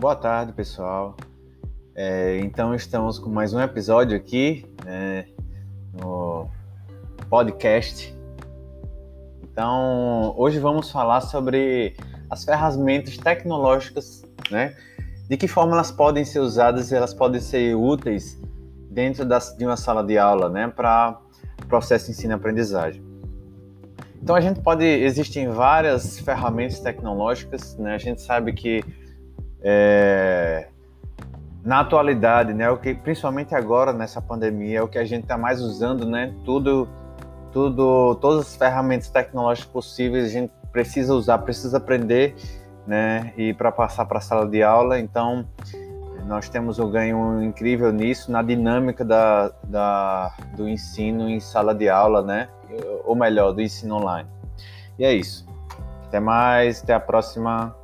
Boa tarde, pessoal. É, então, estamos com mais um episódio aqui né, no podcast. Então, hoje vamos falar sobre as ferramentas tecnológicas, né? De que forma elas podem ser usadas e elas podem ser úteis dentro das, de uma sala de aula, né? Para processo ensino-aprendizagem. Então, a gente pode. Existem várias ferramentas tecnológicas, né? A gente sabe que é, na atualidade, né, o que principalmente agora nessa pandemia é o que a gente está mais usando, né? Tudo, tudo, todas as ferramentas tecnológicas possíveis a gente precisa usar, precisa aprender, né? E para passar para a sala de aula, então nós temos um ganho incrível nisso na dinâmica da, da, do ensino em sala de aula, né? Ou melhor, do ensino online. E é isso. Até mais, até a próxima.